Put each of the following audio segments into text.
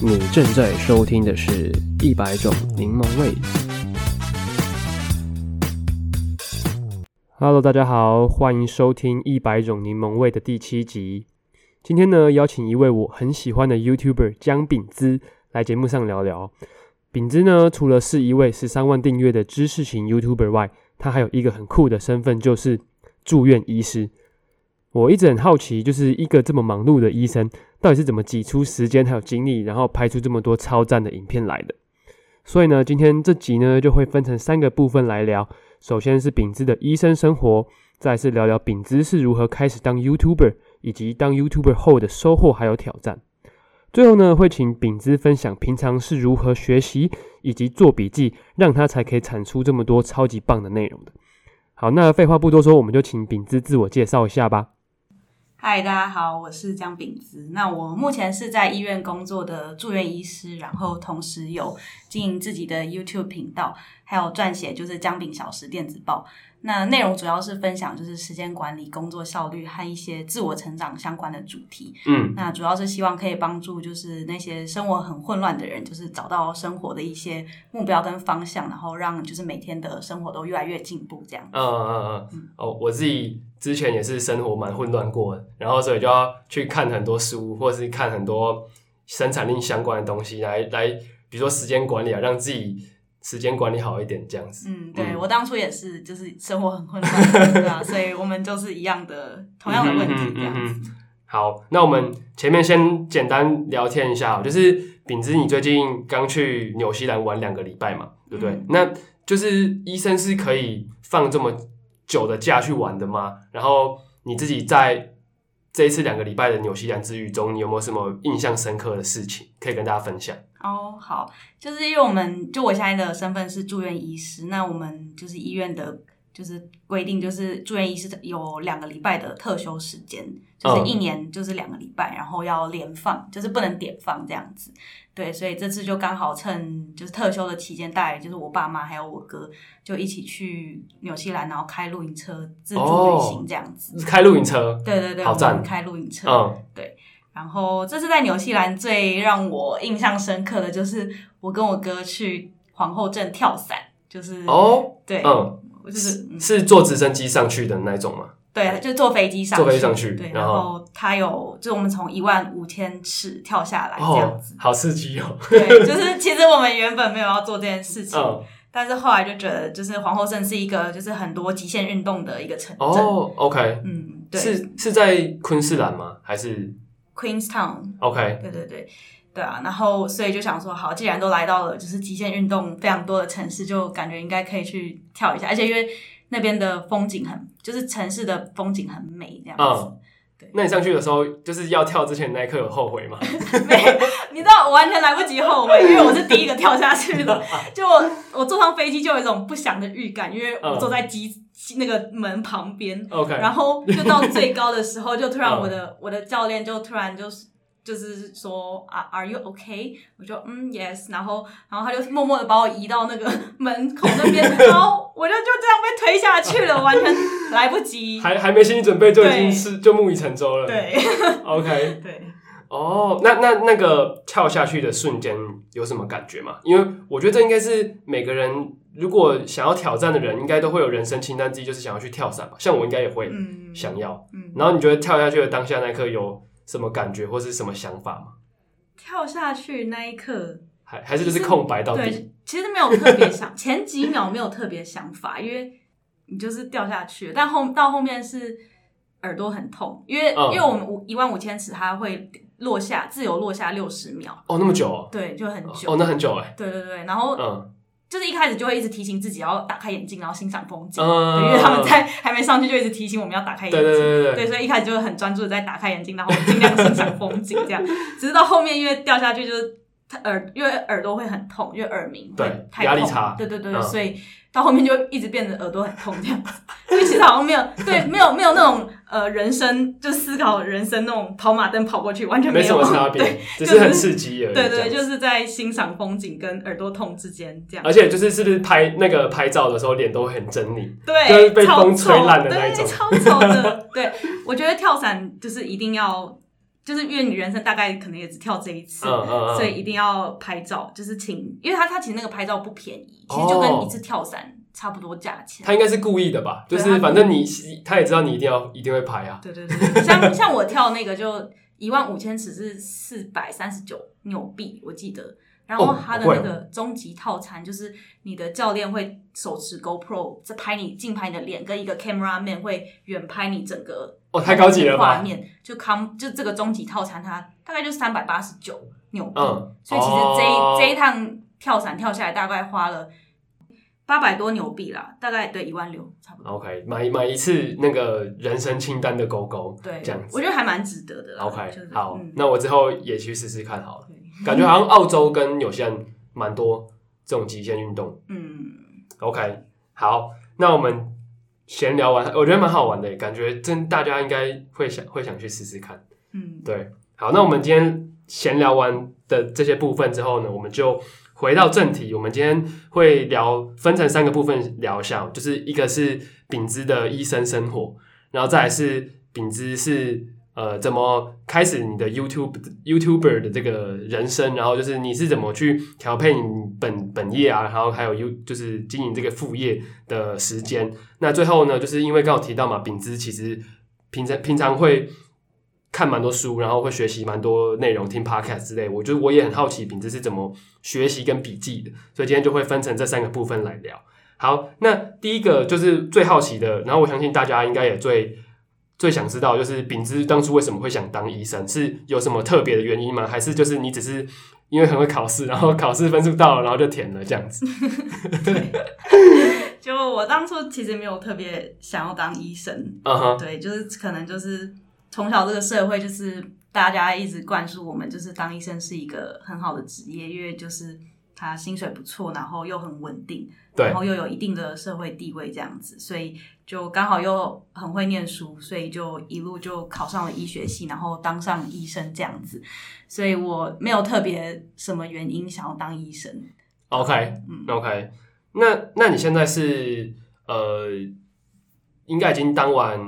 你正在收听的是一百种柠檬味。Hello，大家好，欢迎收听一百种柠檬味的第七集。今天呢，邀请一位我很喜欢的 YouTuber 姜饼资来节目上聊聊。饼资呢，除了是一位十三万订阅的知识型 YouTuber 外，他还有一个很酷的身份，就是住院医师。我一直很好奇，就是一个这么忙碌的医生，到底是怎么挤出时间还有精力，然后拍出这么多超赞的影片来的。所以呢，今天这集呢就会分成三个部分来聊。首先是饼资的医生生活，再来是聊聊饼资是如何开始当 YouTuber，以及当 YouTuber 后的收获还有挑战。最后呢，会请饼资分享平常是如何学习以及做笔记，让他才可以产出这么多超级棒的内容的。好，那废话不多说，我们就请饼资自我介绍一下吧。嗨，大家好，我是姜饼子。那我目前是在医院工作的住院医师，然后同时有经营自己的 YouTube 频道，还有撰写就是姜饼小时电子报。那内容主要是分享就是时间管理、工作效率和一些自我成长相关的主题。嗯，那主要是希望可以帮助就是那些生活很混乱的人，就是找到生活的一些目标跟方向，然后让就是每天的生活都越来越进步这样。嗯嗯嗯。哦，我自己之前也是生活蛮混乱过的，然后所以就要去看很多书，或是看很多生产力相关的东西来来，比如说时间管理啊，让自己。时间管理好一点，这样子。嗯，对，嗯、我当初也是，就是生活很混乱，对啊，所以我们就是一样的，同样的问题这样子。好，那我们前面先简单聊天一下，就是饼子，你最近刚去纽西兰玩两个礼拜嘛，对不对？嗯、那就是医生是可以放这么久的假去玩的吗？然后你自己在这一次两个礼拜的纽西兰之旅中，你有没有什么印象深刻的事情可以跟大家分享？哦，oh, 好，就是因为我们就我现在的身份是住院医师，那我们就是医院的，就是规定就是住院医师有两个礼拜的特休时间，就是一年就是两个礼拜，然后要连放，就是不能点放这样子。对，所以这次就刚好趁就是特休的期间，带就是我爸妈还有我哥就一起去纽西兰，然后开露营车自助旅行这样子。Oh, 开露营车，对对对，好赞，开露营车，嗯，对。然后这次在纽西兰最让我印象深刻的就是我跟我哥去皇后镇跳伞，就是哦，对，嗯，就是是坐直升机上去的那种吗？对，就坐飞机上，坐飞机上去，对，然后他有，就我们从一万五千尺跳下来这样子，好刺激哦。对，就是其实我们原本没有要做这件事情，但是后来就觉得，就是皇后镇是一个就是很多极限运动的一个城镇。哦，OK，嗯，对，是是在昆士兰吗？还是？Queenstown，OK，Okay. 对对对，对啊，然后所以就想说，好，既然都来到了就是极限运动非常多的城市，就感觉应该可以去跳一下，而且因为那边的风景很，就是城市的风景很美，这样子。嗯、对，那你上去的时候，就是要跳之前那一刻有后悔吗？没，你知道我完全来不及后悔，因为我是第一个跳下去的。就我我坐上飞机就有一种不祥的预感，因为我坐在机。嗯那个门旁边，OK，然后就到最高的时候，就突然我的、oh. 我的教练就突然就是就是说啊，Are you okay？我就嗯，Yes，然后然后他就默默的把我移到那个 门口那边，然后我就就这样被推下去了，完全来不及，还还没心理准备就已经是就木已成舟了，对，OK，对。哦，oh, 那那那个跳下去的瞬间有什么感觉吗？因为我觉得这应该是每个人如果想要挑战的人，应该都会有人生清单之一，就是想要去跳伞吧。像我应该也会想要。嗯嗯、然后你觉得跳下去的当下那一刻有什么感觉或是什么想法吗？跳下去那一刻，还还是就是空白到底？对，其实没有特别想，前几秒没有特别想法，因为你就是掉下去了，但后到后面是耳朵很痛，因为、嗯、因为我们五一万五千尺，它会。落下，自由落下六十秒。哦，那么久哦。对，就很久。哦，那很久哎。对对对，然后嗯，就是一开始就会一直提醒自己要打开眼睛，然后欣赏风景。嗯。因为他们在还没上去就一直提醒我们要打开眼睛。对对对对。对，所以一开始就很专注的在打开眼睛，然后尽量欣赏风景这样。只是到后面因为掉下去就是耳，因为耳朵会很痛，因为耳鸣对太痛。压力差。对对对，所以到后面就一直变得耳朵很痛这样子。所以其实好像没有对，没有没有那种。呃，人生就思考人生那种跑马灯跑过去，完全没什么差别，对，只是很刺激而已。对对，就是在欣赏风景跟耳朵痛之间这样。而且就是是不是拍那个拍照的时候脸都会很狰狞？对，就是被风吹烂的那种，超丑的。对，我觉得跳伞就是一定要。就是因为你人生大概可能也只跳这一次，嗯嗯嗯、所以一定要拍照，就是请，因为他他其实那个拍照不便宜，其实就跟一次跳伞差不多价钱。他应该是故意的吧？就是反正你他也知道你一定要一定会拍啊。对对对，像像我跳那个就一万五千尺是四百三十九纽币，我记得。然后他的那个终极套餐就是你的教练会手持 GoPro 在拍你近拍你的脸，跟一个 camera man 会远拍你整个哦，太高级了吧？画面就 com 就这个终极套餐，它大概就三百八十九纽币，嗯，所以其实这一、哦、这一趟跳伞跳下来大概花了八百多纽币啦，大概对一万六差不多。OK，买买一次那个人生清单的勾勾，对，这样子我觉得还蛮值得的啦。OK，、就是、好、嗯，那我之后也去试试看好了。感觉好像澳洲跟纽西兰蛮多这种极限运动。嗯，OK，好，那我们闲聊完，我觉得蛮好玩的，感觉真大家应该会想会想去试试看。嗯，对，好，那我们今天闲聊完的这些部分之后呢，我们就回到正题。我们今天会聊分成三个部分聊一下，就是一个是丙子的医生生活，然后再来是丙子是。呃，怎么开始你的 YouTube YouTuber 的这个人生？然后就是你是怎么去调配你本本业啊？然后还有 U 就是经营这个副业的时间。那最后呢，就是因为刚好提到嘛，秉姿其实平常平常会看蛮多书，然后会学习蛮多内容，听 Podcast 之类。我觉得我也很好奇秉姿是怎么学习跟笔记的，所以今天就会分成这三个部分来聊。好，那第一个就是最好奇的，然后我相信大家应该也最。最想知道就是秉之当初为什么会想当医生，是有什么特别的原因吗？还是就是你只是因为很会考试，然后考试分数到了，然后就填了这样子？对，就我当初其实没有特别想要当医生，对，就是可能就是从小这个社会就是大家一直灌输我们，就是当医生是一个很好的职业，因为就是。他薪水不错，然后又很稳定，然后又有一定的社会地位，这样子，所以就刚好又很会念书，所以就一路就考上了医学系，然后当上医生这样子。所以我没有特别什么原因想要当医生。OK，嗯，OK，那那你现在是呃，应该已经当完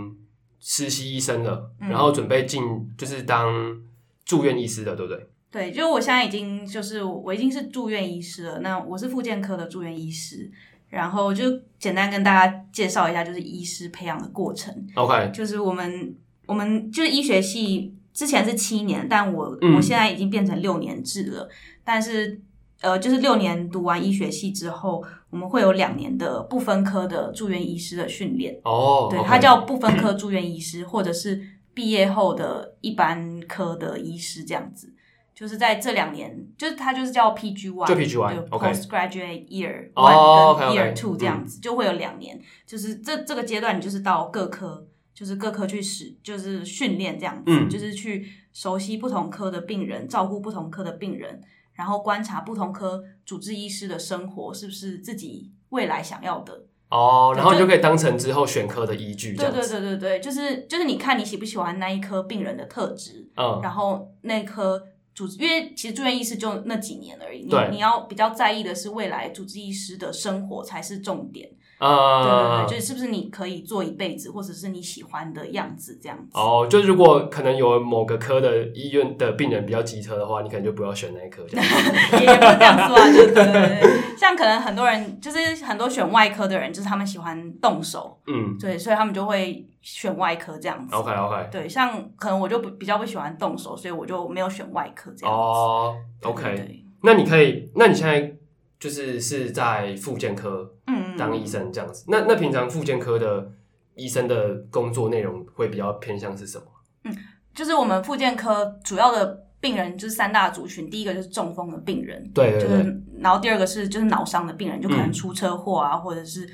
实习医生了，嗯，然后准备进就是当住院医师的，对不对？对，就我现在已经就是我已经是住院医师了。那我是复健科的住院医师，然后就简单跟大家介绍一下，就是医师培养的过程。OK，就是我们我们就是医学系之前是七年，但我、嗯、我现在已经变成六年制了。但是呃，就是六年读完医学系之后，我们会有两年的不分科的住院医师的训练。哦，对，它叫不分科住院医师，或者是毕业后的一般科的医师这样子。就是在这两年，就是它就是叫 PG One，就 PG One，Postgraduate Year One 跟 Year Two 这样子，就会有两年。就是这这个阶段，你就是到各科，就是各科去使，就是训练这样子，就是去熟悉不同科的病人，照顾不同科的病人，然后观察不同科主治医师的生活是不是自己未来想要的哦，然后你就可以当成之后选科的依据。对对对对对，就是就是你看你喜不喜欢那一科病人的特质，嗯，然后那科。主因为其实住院医师就那几年而已，你你要比较在意的是未来主治医师的生活才是重点。啊、对对对，就是是不是你可以做一辈子，或者是你喜欢的样子这样子。哦，就如果可能有某个科的医院的病人比较急车的话，你可能就不要选那一科。也 也不是这样说啊，就是对对对，像可能很多人就是很多选外科的人，就是他们喜欢动手，嗯，对，所以他们就会选外科这样子。OK OK，对，像可能我就比较不喜欢动手，所以我就没有选外科这样子。哦，OK，那你可以，那你现在就是是在复健科。当医生这样子，那那平常复健科的医生的工作内容会比较偏向是什么？嗯，就是我们复健科主要的病人就是三大族群，第一个就是中风的病人，对对对，就是，然后第二个是就是脑伤的病人，就可能出车祸啊，嗯，或者是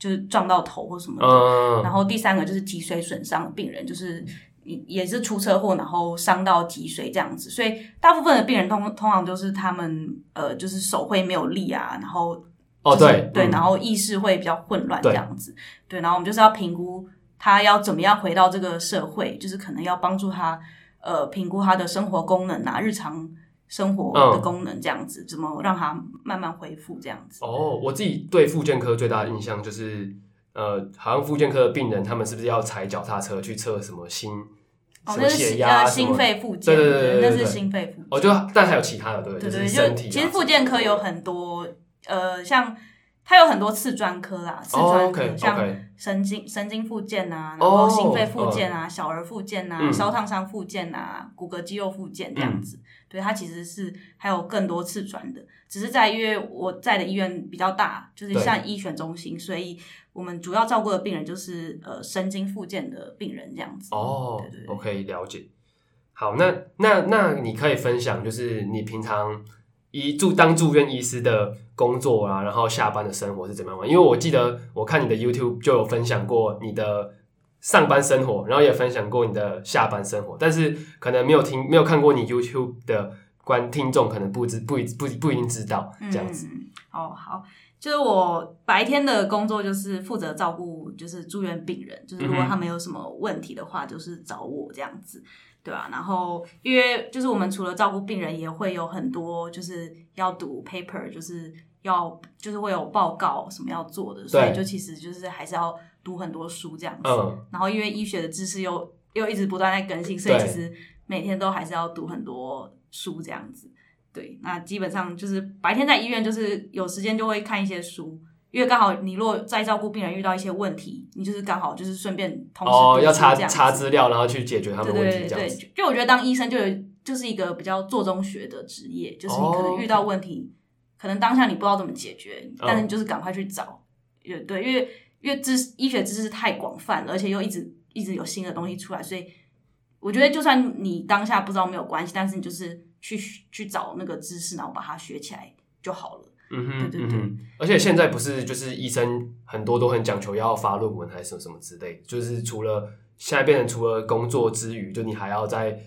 就是撞到头或什么的，嗯，然后第三个就是脊髓损伤的病人，就是也是出车祸然后伤到脊髓这样子，所以大部分的病人通通常都是他们呃就是手会没有力啊，然后。哦，对对，然后意识会比较混乱这样子，对，然后我们就是要评估他要怎么样回到这个社会，就是可能要帮助他呃评估他的生活功能啊，日常生活的功能这样子，怎么让它慢慢恢复这样子。哦，我自己对复健科最大的印象就是，呃，好像复健科的病人他们是不是要踩脚踏车去测什么心哦，那是血压、心肺复健，对对对对对，那是心肺复健。哦，就但还有其他的，对对对，就是身体。其实复健科有很多，呃，像它有很多次专科啦，次专科像神经神经复健啊，然后心肺复健啊，小儿复健啊，烧烫伤复健啊，骨骼肌肉复健这样子。对，它其实是还有更多次专的，只是在因为我在的医院比较大，就是像医学中心，所以我们主要照顾的病人就是呃神经复健的病人这样子。哦，对对对，我可以了解。好，那那那你可以分享，就是你平常医住当住院医师的工作啊，然后下班的生活是怎么样吗？因为我记得我看你的 YouTube 就有分享过你的。上班生活，然后也分享过你的下班生活，但是可能没有听、没有看过你 YouTube 的观听众，可能不知、不一、不不一定知道这样子。嗯、哦，好，就是我白天的工作就是负责照顾，就是住院病人，就是如果他们有什么问题的话，就是找我这样子，对吧、啊？然后因为就是我们除了照顾病人，也会有很多就是要读 paper，就是要就是会有报告什么要做的，所以就其实就是还是要。读很多书这样子，嗯、然后因为医学的知识又又一直不断在更新，所以其实每天都还是要读很多书这样子。对，那基本上就是白天在医院，就是有时间就会看一些书，因为刚好你如果在照顾病人遇到一些问题，你就是刚好就是顺便同时哦要查查资料，然后去解决他们的问题这样子。对就我觉得当医生就有就是一个比较做中学的职业，就是你可能遇到问题，哦、可能当下你不知道怎么解决，但是你就是赶快去找。对、嗯、对，因为。因为知识医学知识太广泛了，而且又一直一直有新的东西出来，所以我觉得就算你当下不知道没有关系，但是你就是去去找那个知识，然后把它学起来就好了。嗯哼，对对对。嗯、而且现在不是就是医生很多都很讲求要发论文还是什么什么之类，就是除了现在变成除了工作之余，就你还要再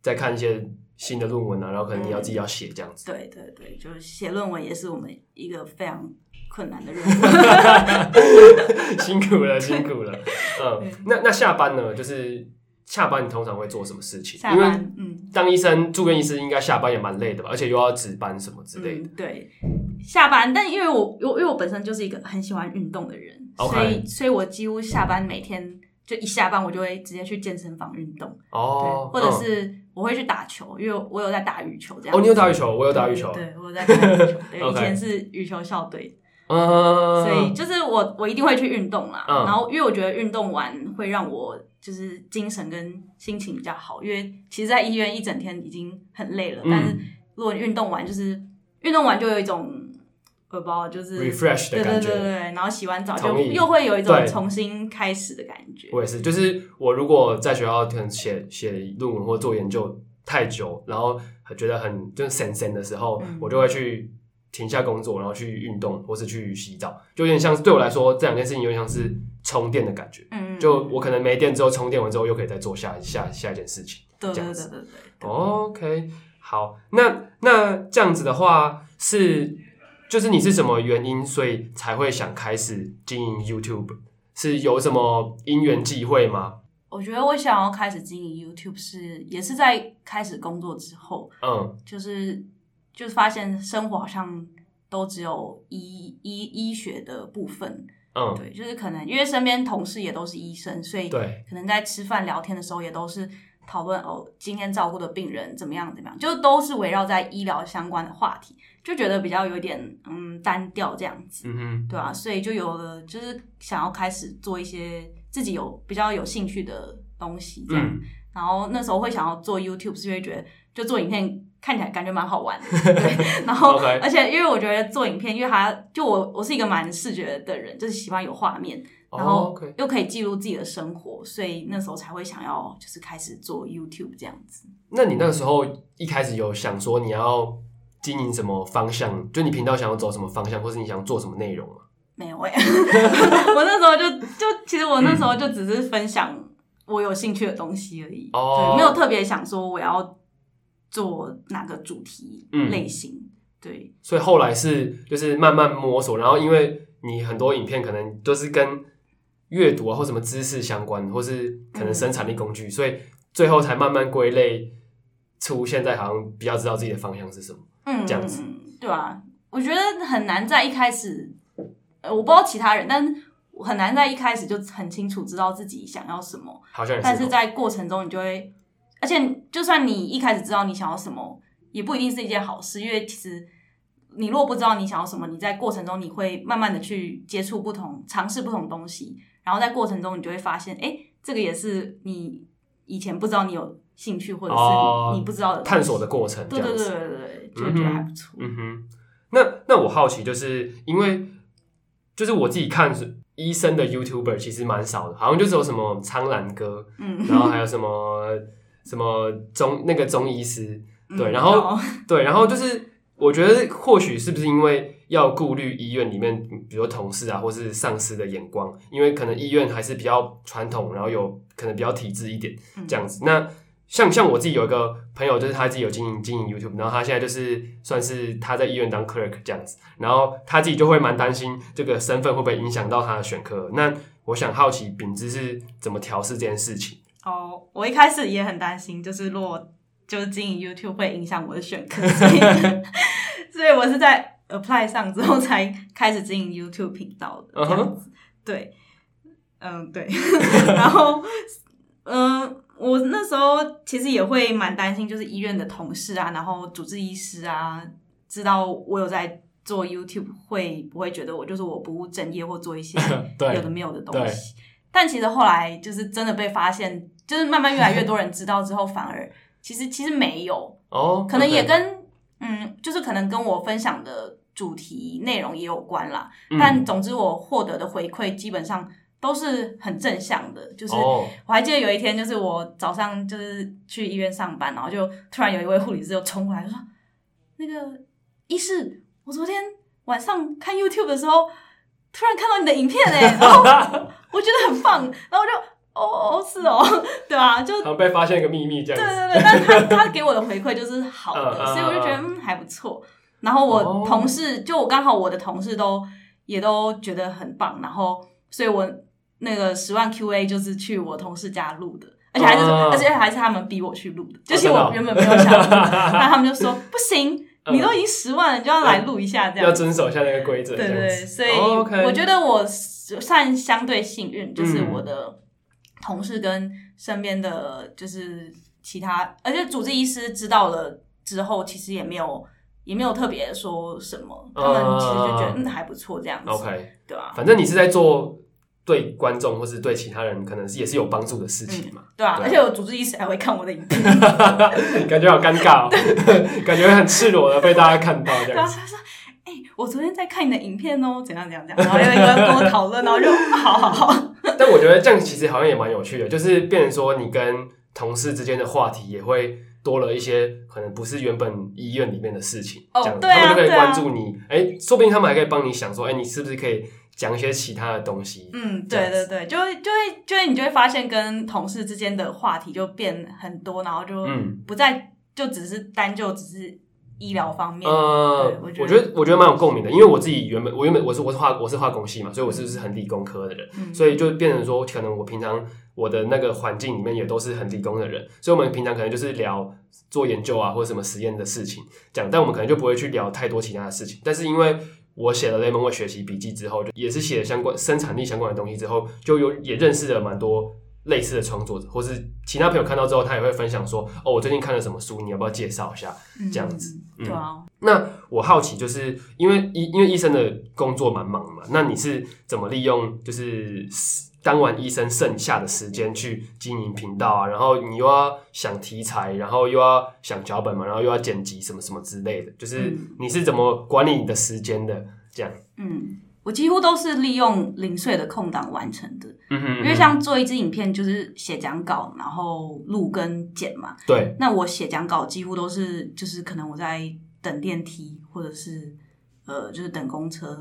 再看一些新的论文啊，然后可能你要自己要写这样子。嗯、对对对，就是写论文也是我们一个非常。困难的任务，辛苦了，辛苦了。嗯，那那下班呢？就是下班你通常会做什么事情？下班，嗯，当医生、住院医师应该下班也蛮累的吧？而且又要值班什么之类的。嗯、对，下班，但因为我，因为我本身就是一个很喜欢运动的人.所以，所以我几乎下班每天就一下班，我就会直接去健身房运动。哦，或者是我会去打球，因为我有在打羽球这样。哦，你有打羽球，我有打羽球。对，我有在打羽球。对.以前是羽球校队。嗯，所以就是我，我一定会去运动啦。嗯、然后，因为我觉得运动完会让我就是精神跟心情比较好。因为其实，在医院一整天已经很累了，嗯、但是如果运动完，就是运动完就有一种我不知道，就是 refresh 的感觉。对对对对，然后洗完澡就又会有一种重新开始的感觉。我也是，就是我如果在学校可能写写论文或做研究太久，然后觉得很就是神神的时候，嗯、我就会去。停下工作，然后去运动，或是去洗澡，就有点像是对我来说，这两件事情有点像是充电的感觉。嗯，就我可能没电之后，充电完之后又可以再做下下下一件事情。对对对对对。OK，好，那那这样子的话是，就是你是什么原因，所以才会想开始经营 YouTube？是有什么因缘际会吗？我觉得我想要开始经营 YouTube 是也是在开始工作之后，嗯，就是。就是发现生活好像都只有医医医学的部分，嗯，对，就是可能因为身边同事也都是医生，所以对，可能在吃饭聊天的时候也都是讨论哦，今天照顾的病人怎么样怎么样，就都是围绕在医疗相关的话题，就觉得比较有点嗯单调这样子，嗯哼，对啊，所以就有了就是想要开始做一些自己有比较有兴趣的东西这样，嗯，然后那时候会想要做 YouTube，是因为觉得就做影片。看起来感觉蛮好玩的，对。然后.而且因为我觉得做影片，因为它就我我是一个蛮视觉的人，就是喜欢有画面，然后又可以记录自己的生活，所以那时候才会想要就是开始做 YouTube 这样子。那你那个时候一开始有想说你要经营什么方向？就你频道想要走什么方向，或是你想做什么内容吗？没有哎，我那时候就就其实我那时候就只是分享我有兴趣的东西而已，哦，对，没有特别想说我要。做哪个主题类型？嗯、对，所以后来是就是慢慢摸索，然后因为你很多影片可能都是跟阅读啊或什么知识相关，或是可能生产力工具，嗯、所以最后才慢慢归类出现在好像比较知道自己的方向是什么。嗯，这样子，对啊，我觉得很难在一开始，呃，我不知道其他人，但很难在一开始就很清楚知道自己想要什么。好像是。但是在过程中，你就会，而且就算你一开始知道你想要什么，也不一定是一件好事，因为其实你如果不知道你想要什么，你在过程中你会慢慢的去接触不同、尝试不同东西，然后在过程中你就会发现，哎，这个也是你以前不知道你有兴趣，或者是你不知道的、哦、探索的过程。对对对对对，就觉得还不错。嗯哼，那那我好奇，就是因为就是我自己看是。医生的 YouTuber 其实蛮少的，好像就只有什么苍兰哥，嗯，然后还有 什么什么中那个中医师，对，然后、嗯、对，然后就是我觉得或许是不是因为要顾虑医院里面，比如同事啊，或是上司的眼光，因为可能医院还是比较传统，然后有可能比较体制一点这样子，嗯、那。像像我自己有一个朋友，就是他自己有经营经营 YouTube，然后他现在就是算是他在医院当 clerk 这样子，然后他自己就会蛮担心这个身份会不会影响到他的选科。那我想好奇秉之是怎么调试这件事情？哦，我一开始也很担心，就是如果就是经营 YouTube 会影响我的选科，所以 所以我是在 apply 上之后才开始经营 YouTube 频道的这样子。Uh huh. 对，嗯，对，然后嗯。我那时候其实也会蛮担心，就是医院的同事啊，然后主治医师啊，知道我有在做 YouTube，会不会觉得我就是我不务正业或做一些 有的没有的东西？但其实后来就是真的被发现，就是慢慢越来越多 人知道之后，反而其实其实没有哦，可能也跟嗯，就是可能跟我分享的主题内容也有关啦。但总之我获得的回馈基本上。都是很正向的，就是我还记得有一天，就是我早上就是去医院上班，然后就突然有一位护理师就冲过来说：“那个医师，我昨天晚上看 YouTube 的时候，突然看到你的影片哎，然后 我觉得很棒，然后我就哦是哦，对啊，就好像被发现一个秘密这样子。对对对，但是他他给我的回馈就是好的，所以我就觉得嗯还不错。然后我同事就我刚好我的同事都也都觉得很棒，然后所以我。那个十万 QA 就是去我同事家录的，而且还是、哦、而且还是他们逼我去录的，就是我原本没有想录，那、哦、他们就说 不行，你都已经十万了，你就要来录一下这样，要遵守一下那个规则。对，对对，所以我觉得我算相对幸运，就是我的同事跟身边的就是其他，而且主治医师知道了之后，其实也没有也没有特别说什么，他们其实就觉得嗯还不错这样子。OK，对吧？反正你是在做。对观众或是对其他人，可能是也是有帮助的事情嘛。嗯、对啊，对啊，而且我主治医师还会看我的影片，感觉好尴尬哦，感觉很赤裸的被大家看到这样子。然后他说：“哎、欸，我昨天在看你的影片哦，怎样怎样怎样。”然后有一个人跟我讨论，然后就好好好。但我觉得这样其实好像也蛮有趣的，就是变成说你跟同事之间的话题也会多了一些，可能不是原本医院里面的事情。哦，这样，他们就可以关注你。哎、啊欸，说不定他们还可以帮你想说，哎、欸，你是不是可以。讲一些其他的东西，嗯，对对对，就会就会就会你就会发现跟同事之间的话题就变很多，然后就不再、嗯、就只是单就只是医疗方面。呃，我觉得我觉得蛮有共鸣的，因为我自己原本我原本我是我是化我是化工系嘛，所以我是不是很理工科的人，嗯、所以就变成说可能我平常我的那个环境里面也都是很理工的人，所以我们平常可能就是聊做研究啊或者什么实验的事情讲，但我们可能就不会去聊太多其他的事情，但是因为。我写了雷蒙的学习笔记之后，就也是写了相关生产力相关的东西之后，就有也认识了蛮多类似的创作者，或是其他朋友看到之后，他也会分享说：“哦，我最近看了什么书，你要不要介绍一下？”这样子，嗯，对啊。那我好奇，就是因为医因为医生的工作蛮忙嘛，那你是怎么利用就是？当完医生剩下的时间去经营频道啊，然后你又要想题材，然后又要想脚本嘛，然后又要剪辑什么什么之类的，就是你是怎么管理你的时间的？这样，嗯，我几乎都是利用零碎的空档完成的。嗯哼，嗯哼，因为像做一支影片，就是写讲稿，然后录跟剪嘛。对，那我写讲稿几乎都是，就是可能我在等电梯，或者是。呃，就是等公车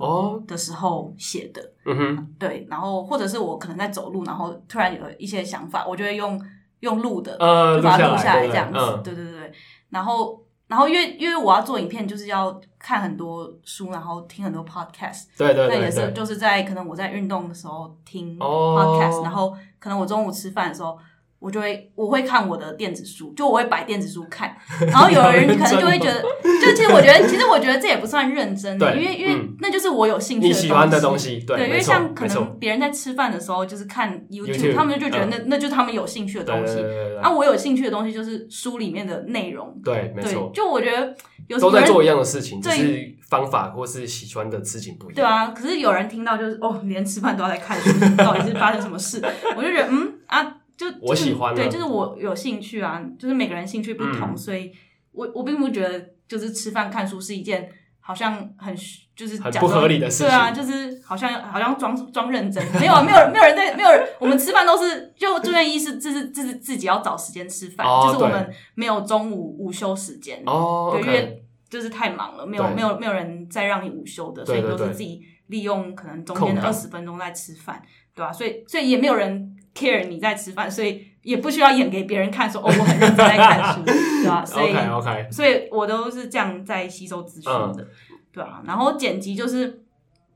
的时候写的，哦、嗯哼，对，然后或者是我可能在走路，然后突然有一些想法，我就会用用录的，呃，就把它录下来这样子，对对对对，然后然后因为因为我要做影片，就是要看很多书，然后听很多 podcast，对对对，那也是就是在可能我在运动的时候听 podcast，、哦、然后可能我中午吃饭的时候。我就会我会看我的电子书，就我会摆电子书看，然后有的人可能就会觉得，就其实我觉得，其实我觉得这也不算认真的，对因为因为那就是我有兴趣的你喜欢的东西，对，对，因为像可能别人在吃饭的时候，就是看 YouTube，, 他们就觉得那、嗯、那就是他们有兴趣的东西。对对对对对啊，我有兴趣的东西就是书里面的内容。对，没错。就我觉得有时候都在做一样的事情，对只是方法或是喜欢的事情不一样。对啊，可是有人听到就是哦，连吃饭都要在看书，到底是发生什么事？我就觉得嗯啊，就、就是、我喜欢。对，就是我有兴趣啊，就是每个人兴趣不同，嗯、所以我我并不觉得就是吃饭看书是一件好像很就是很不合理的事情。对啊，就是好像好像装装认真，没有没有没有人在没有人，我们吃饭都是就住院医师，自自自自己要找时间吃饭，哦、就是我们没有中午午休时间哦，对，okay 因为就是太忙了，没有没有没有人再让你午休的，所以都是自己利用可能中间的二十分钟在吃饭，对吧、啊？所以所以也没有人 care 你在吃饭，所以也不需要演给别人看说，说哦我很认真在看书，对吧、啊？所以 OK OK，所以我都是这样在吸收资讯的。嗯对啊，然后剪辑就是，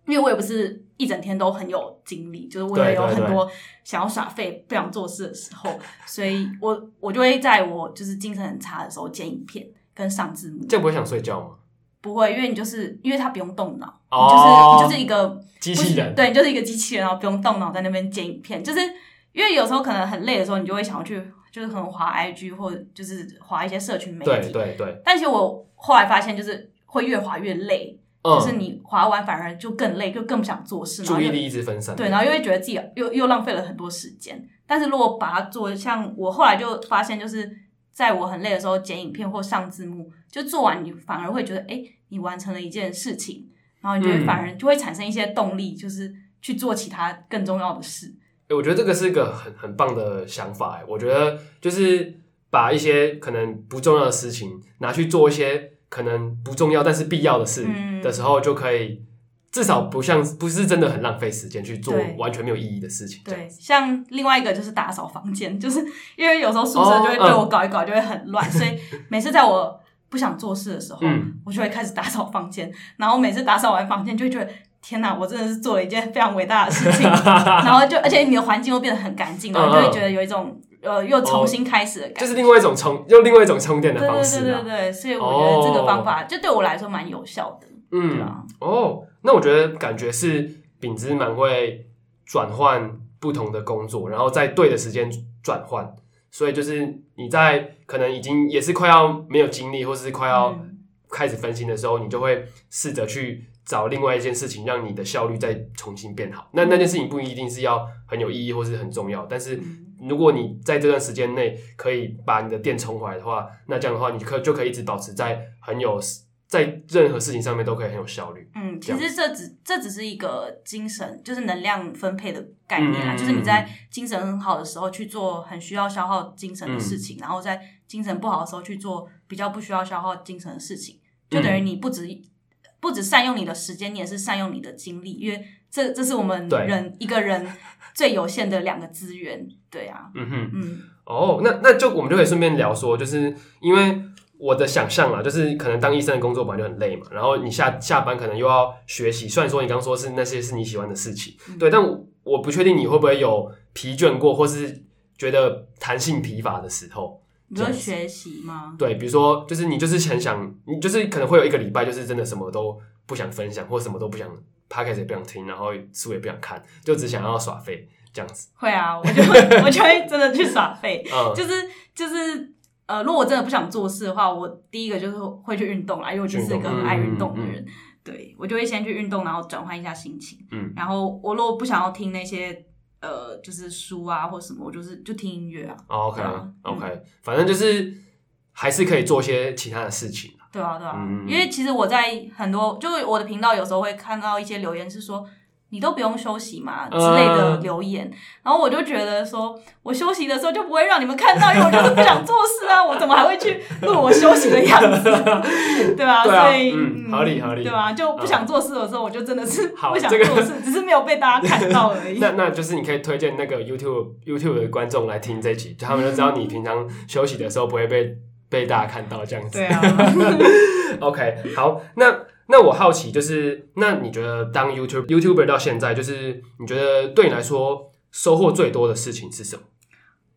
因为我也不是一整天都很有精力，就是我也有很多想要耍废、不想做事的时候，所以我我就会在我就是精神很差的时候剪影片跟上字幕。这不会想睡觉吗？不会，因为你就是因为它不用动脑，哦、你就是你就是一个机器人，对，你就是一个机器人，然后不用动脑在那边剪影片，就是因为有时候可能很累的时候，你就会想要去就是可能滑 IG 或者就是滑一些社群媒体，对对对。但其实我后来发现就是。会越滑越累，嗯、就是你滑完反而就更累，就更不想做事，注意力一直分散。对，然后又会觉得自己又又浪费了很多时间。但是如果把它做像我后来就发现，就是在我很累的时候剪影片或上字幕，就做完你反而会觉得，哎，你完成了一件事情，然后你就会反而就会产生一些动力，就是去做其他更重要的事。嗯、我觉得这个是一个很很棒的想法。我觉得就是把一些可能不重要的事情拿去做一些。可能不重要，但是必要的事的时候，就可以至少不像不是真的很浪费时间去做完全没有意义的事情。对，像另外一个就是打扫房间，就是因为有时候宿舍就会被我搞一搞，就会很乱，所以每次在我不想做事的时候，我就会开始打扫房间。然后每次打扫完房间，就会觉得天哪，我真的是做了一件非常伟大的事情。然后就而且你的环境又变得很干净，然后就会觉得有一种。呃，又重新开始的感觉，就是另外一种充，用另外一种充电的方式。对对对对，所以我觉得这个方法就对我来说蛮有效的。嗯，对啊。哦，那我觉得感觉是秉姿蛮会转换不同的工作，然后在对的时间转换。所以就是你在可能已经也是快要没有精力，或是快要开始分心的时候，你就会试着去找另外一件事情，让你的效率再重新变好。那那件事情不一定是要很有意义或是很重要，但是。如果你在这段时间内可以把你的电充回来的话，那这样的话，你可就可以一直保持在很有在任何事情上面都可以很有效率。嗯，其实这只这只是一个精神，就是能量分配的概念啊，嗯、就是你在精神很好的时候去做很需要消耗精神的事情，嗯、然后在精神不好的时候去做比较不需要消耗精神的事情，就等于你不止不止善用你的时间，你也是善用你的精力，因为这这是我们人一个人。最有限的两个资源，对啊，嗯哼，嗯，哦，oh, 那那就我们就可以顺便聊说，就是因为我的想象啊，就是可能当医生的工作本来就很累嘛，然后你下下班可能又要学习，虽然说你刚刚说是那些是你喜欢的事情，嗯、对，但我，我不确定你会不会有疲倦过，或是觉得弹性疲乏的时候。你说学习吗？对，比如说就是你就是很想，你就是可能会有一个礼拜，就是真的什么都不想分享，或什么都不想。Podcast 也不想听，然后书也不想看，就只想要耍废这样子。会啊，我就会我就会真的去耍废，嗯、就是就是呃，如果我真的不想做事的话，我第一个就是会去运动啦，因为我就是一个很爱运动的人。嗯嗯嗯、对，我就会先去运动，然后转换一下心情。嗯，然后我如果不想要听那些呃，就是书啊或什么，我就是就听音乐啊。OK OK，反正就是还是可以做些其他的事情。对啊，对啊，嗯、因为其实我在很多，就我的频道有时候会看到一些留言，是说你都不用休息嘛之类的留言，呃、然后我就觉得说，我休息的时候就不会让你们看到，因为我就是不想做事啊，我怎么还会去录我休息的样子？对吧？对啊、所以、嗯、合理合理，对吧？就不想做事的时候，我就真的是不想做事，这个、只是没有被大家看到而已。那那就是你可以推荐那个 YouTube YouTube 的观众来听这一集，他们就知道你平常休息的时候不会被。被大家看到这样子，对啊。OK，好，那那我好奇就是，那你觉得当 YouTube YouTuber 到现在，就是你觉得对你来说收获最多的事情是什么？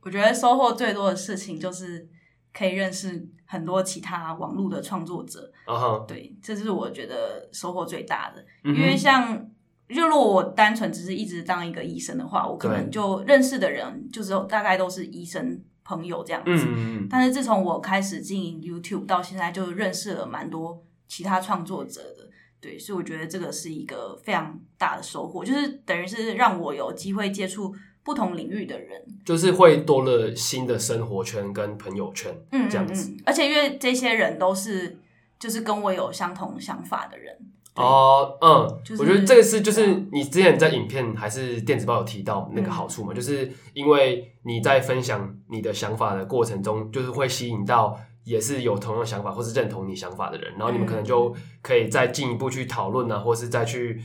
我觉得收获最多的事情就是可以认识很多其他网络的创作者。啊哈，对，这是我觉得收获最大的。嗯因为像，就如果我单纯只是一直当一个医生的话，我可能就认识的人就是大概都是医生朋友这样子。嗯嗯但是自从我开始经营 YouTube 到现在，就认识了蛮多其他创作者的。对，所以我觉得这个是一个非常大的收获，就是等于是让我有机会接触不同领域的人，就是会多了新的生活圈跟朋友圈，嗯，这样子。嗯嗯，而且因为这些人都是就是跟我有相同想法的人。哦，嗯，就是我觉得这个是就是你之前在影片还是电子报有提到那个好处嘛，嗯、就是因为你在分享你的想法的过程中，就是会吸引到。也是有同样想法或是认同你想法的人，然后你们可能就可以再进一步去讨论啊，或是再去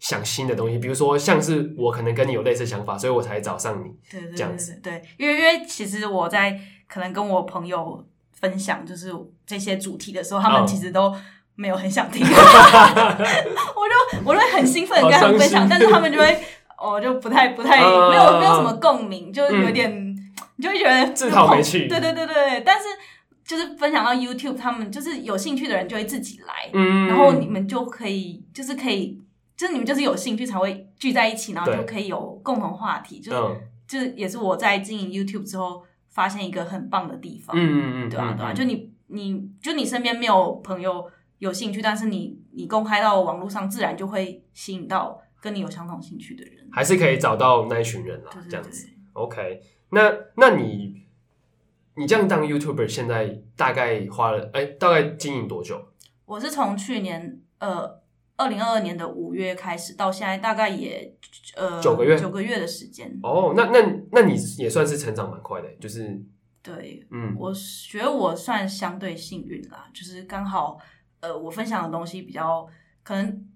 想新的东西。比如说，像是我可能跟你有类似想法，所以我才找上你。对对对，这样子。对，因为因为其实我在可能跟我朋友分享就是这些主题的时候，他们其实都没有很想听，我就我就会很兴奋跟他们分享，但是他们就会哦就不太不太没有没有什么共鸣，就有点、嗯、你就会觉得自讨没趣。对对对对，但是。就是分享到 YouTube，他们就是有兴趣的人就会自己来，嗯，然后你们就可以，就是可以，就是你们就是有兴趣才会聚在一起，然后就可以有共同话题，就是、嗯、就是也是我在经营 YouTube 之后发现一个很棒的地方，嗯嗯嗯，对啊对啊，就你你就你身边没有朋友有兴趣，但是你你公开到网络上，自然就会吸引到跟你有相同兴趣的人，还是可以找到那一群人啦，对对对这样子。OK，那那你。你这样当 YouTuber 现在大概花了哎、欸，大概经营多久？我是从去年呃二零二二年的五月开始，到现在大概也呃九个月，九个月的时间。哦，那那那你也算是成长蛮快的，就是对，嗯，我觉得我算相对幸运啦，就是刚好呃我分享的东西比较可能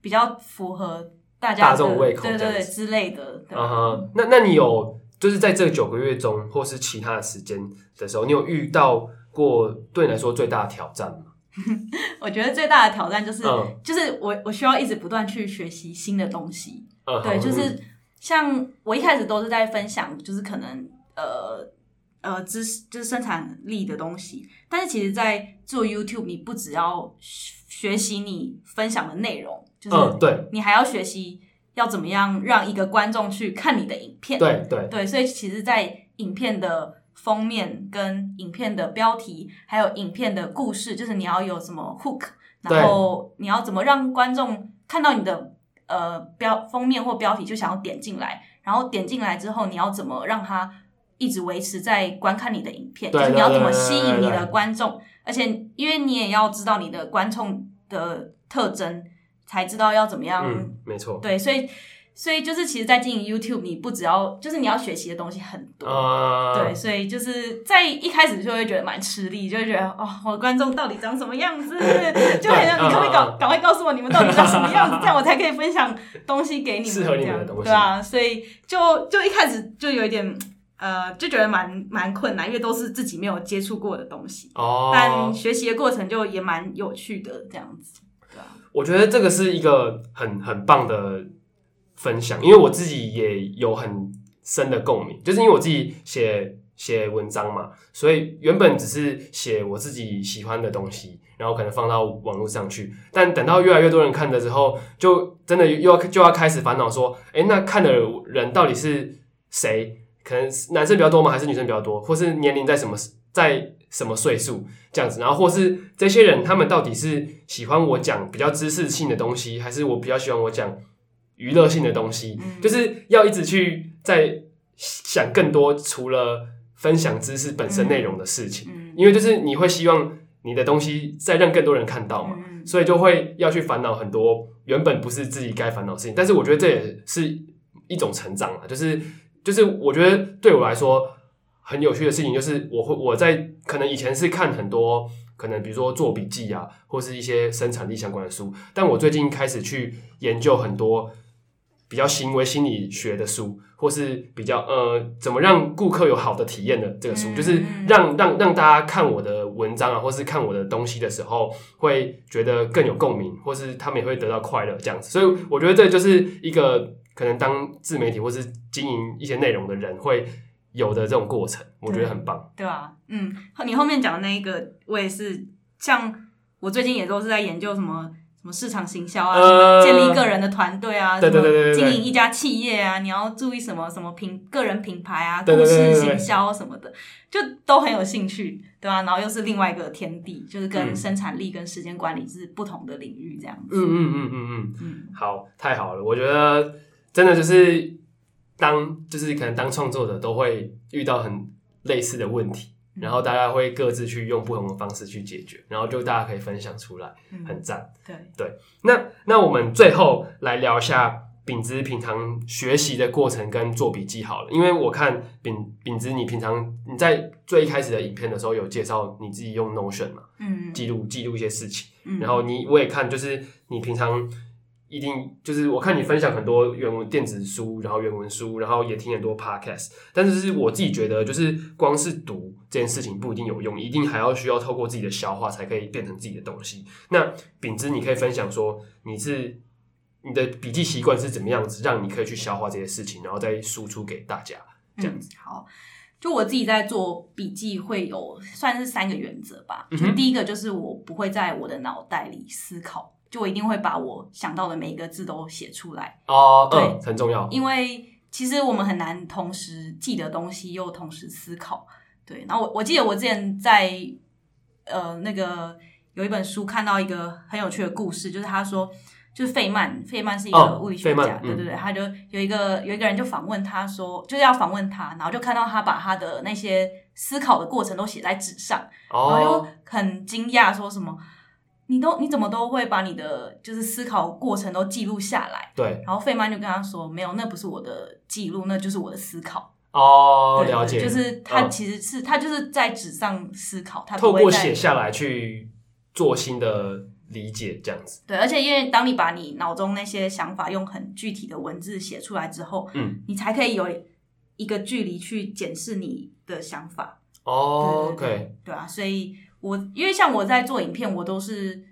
比较符合大家大众胃口，对对对之类的。对啊哈，那那你有？就是在这九个月中，或是其他的时间的时候，你有遇到过对你来说最大的挑战吗？我觉得最大的挑战就是，嗯、就是我我需要一直不断去学习新的东西。嗯、对，就是像我一开始都是在分享，就是可能呃呃知识，就是生产力的东西。但是其实，在做 YouTube，你不只要学习你分享的内容，就是对，你还要学习。要怎么样让一个观众去看你的影片？对对对，所以其实，在影片的封面、跟影片的标题，还有影片的故事，就是你要有什么 hook，然后你要怎么让观众看到你的呃标封面或标题就想要点进来，然后点进来之后，你要怎么让他一直维持在观看你的影片？就是你要怎么吸引你的观众？而且，因为你也要知道你的观众的特征。才知道要怎么样，嗯，没错，对，所以，所以就是，其实，在经营 YouTube，你不只要，就是你要学习的东西很多，啊，对，所以就是在一开始就会觉得蛮吃力，就会觉得哦，我的观众到底长什么样子，就很像你可不可以搞，赶快告诉我你们到底长什么样子，这样我才可以分享东西给你们，适合你们的东西，对啊，所以就就一开始就有一点，呃，就觉得蛮蛮困难，因为都是自己没有接触过的东西，哦，但学习的过程就也蛮有趣的，这样子。我觉得这个是一个很很棒的分享，因为我自己也有很深的共鸣，就是因为我自己写写文章嘛，所以原本只是写我自己喜欢的东西，然后可能放到网络上去，但等到越来越多人看的时候，就真的又要就要开始烦恼说，诶，那看的人到底是谁？可能男生比较多吗？还是女生比较多？或是年龄在什么在？什么岁数这样子，然后或是这些人，他们到底是喜欢我讲比较知识性的东西，还是我比较喜欢我讲娱乐性的东西？嗯，就是要一直去在想更多除了分享知识本身内容的事情，嗯，因为就是你会希望你的东西再让更多人看到嘛，嗯，所以就会要去烦恼很多原本不是自己该烦恼的事情。但是我觉得这也是一种成长啊，就是就是我觉得对我来说。很有趣的事情就是，我会我在可能以前是看很多可能比如说做笔记啊，或是一些生产力相关的书，但我最近开始去研究很多比较行为心理学的书，或是比较呃怎么让顾客有好的体验的这个书，就是让让让大家看我的文章啊，或是看我的东西的时候，会觉得更有共鸣，或是他们也会得到快乐这样子。所以我觉得这就是一个可能当自媒体或是经营一些内容的人会。有的这种过程，我觉得很棒。对啊，嗯，你后面讲的那一个，我也是，像我最近也都是在研究什么。什么市场行销啊，呃、建立个人的团队啊，对对对经营一家企业啊，你要注意什么什么品个人品牌啊，故事行销什么的，就都很有兴趣，对吧、啊？然后又是另外一个天地，就是跟生产力跟时间管理是不同的领域，这样子。嗯嗯嗯嗯嗯嗯，好，太好了，我觉得真的就是当就是可能当创作者都会遇到很类似的问题。然后大家会各自去用不同的方式去解决，然后就大家可以分享出来，嗯、很赞。对对，那那我们最后来聊一下秉子平常学习的过程跟做笔记好了，因为我看秉秉子你平常你在最一开始的影片的时候有介绍你自己用 Notion 嘛，嗯，记录记录一些事情，嗯、然后你我也看就是你平常。一定就是我看你分享很多原文电子书，然后原文书，然后也听很多 podcast，但是是我自己觉得，就是光是读这件事情不一定有用，一定还要需要透过自己的消化才可以变成自己的东西。那秉之，你可以分享说你是你的笔记习惯是怎么样子，让你可以去消化这些事情，然后再输出给大家这样子。嗯，好，就我自己在做笔记会有算是三个原则吧。就第一个就是我不会在我的脑袋里思考。就我一定会把我想到的每一个字都写出来哦，对、嗯，很重要。因为其实我们很难同时记得东西又同时思考，对。然后我我记得我之前在呃那个有一本书看到一个很有趣的故事，就是他说就是费曼，费曼是一个物理学家，哦嗯、对对对，他就有一个有一个人就访问他说，就是要访问他，然后就看到他把他的那些思考的过程都写在纸上，哦、然后就很惊讶说什么。你都你怎么都会把你的就是思考过程都记录下来？对。然后费曼就跟他说：“没有，那不是我的记录，那就是我的思考。”哦，对了解。就是他其实是、嗯、他就是在纸上思考，他透过写下来去做新的理解，这样子。对，而且因为当你把你脑中那些想法用很具体的文字写出来之后，嗯，你才可以有一个距离去检视你的想法。哦，，OK，对啊，所以。我因为像我在做影片，我都是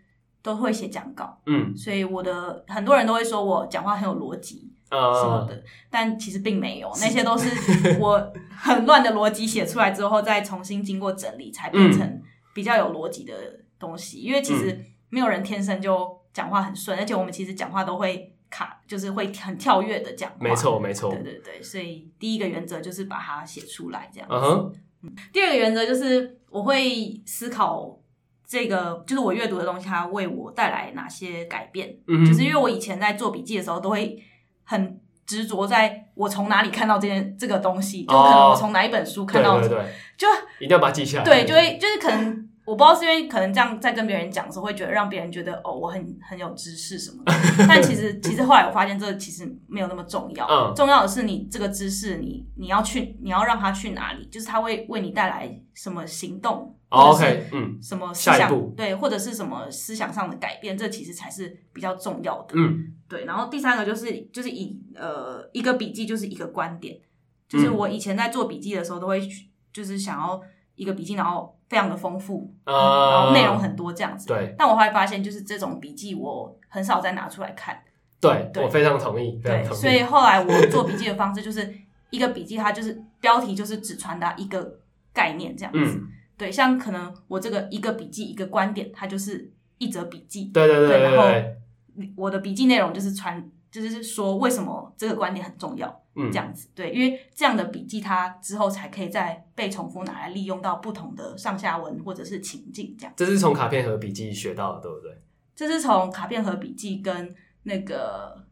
都会写讲稿，嗯，所以我的很多人都会说我讲话很有逻辑，呃，什么的，但其实并没有，那些都是 我很乱的逻辑写出来之后，再重新经过整理，才变成比较有逻辑的东西。因为其实没有人天生就讲话很顺，而且我们其实讲话都会卡，就是会很跳跃的讲话，没错没错，对对对，所以第一个原则就是把它写出来，这样子。嗯哼。第二个原则就是我会思考这个，就是我阅读的东西，它为我带来哪些改变。嗯，就是因为我以前在做笔记的时候，都会很执着在我从哪里看到这件这个东西，就可能我从哪一本书看到，对对对，就一定要把它记下来。对，就会就是可能。我不知道是因为可能这样在跟别人讲的时候，会觉得让别人觉得哦，我很很有知识什么的。但其实 其实后来我发现，这个其实没有那么重要。嗯，重要的是你这个知识，你你要去，你要让他去哪里，就是他会为你带来什么行动，或者是嗯，什么思想，对，或者是什么思想上的改变，这其实才是比较重要的。嗯，对。然后第三个就是就是以呃一个笔记就是一个观点，就是我以前在做笔记的时候，都会就是想要一个笔记，然后。非常的丰富，嗯，然后内容很多这样子。对，但我后来发现，就是这种笔记我很少再拿出来看。对，对我非常同意。对，所以后来我做笔记的方式就是一个笔记，它就是标题就是只传达一个概念这样子。嗯，对，像可能我这个一个笔记一个观点，它就是一则笔记。对对对，对，然后我的笔记内容就是传。就是说，为什么这个观点很重要？嗯，这样子对，因为这样的笔记，它之后才可以再被重复拿来利用到不同的上下文或者是情境，这样。这是从卡片和笔记学到的，对不对？这是从卡片和笔记跟那个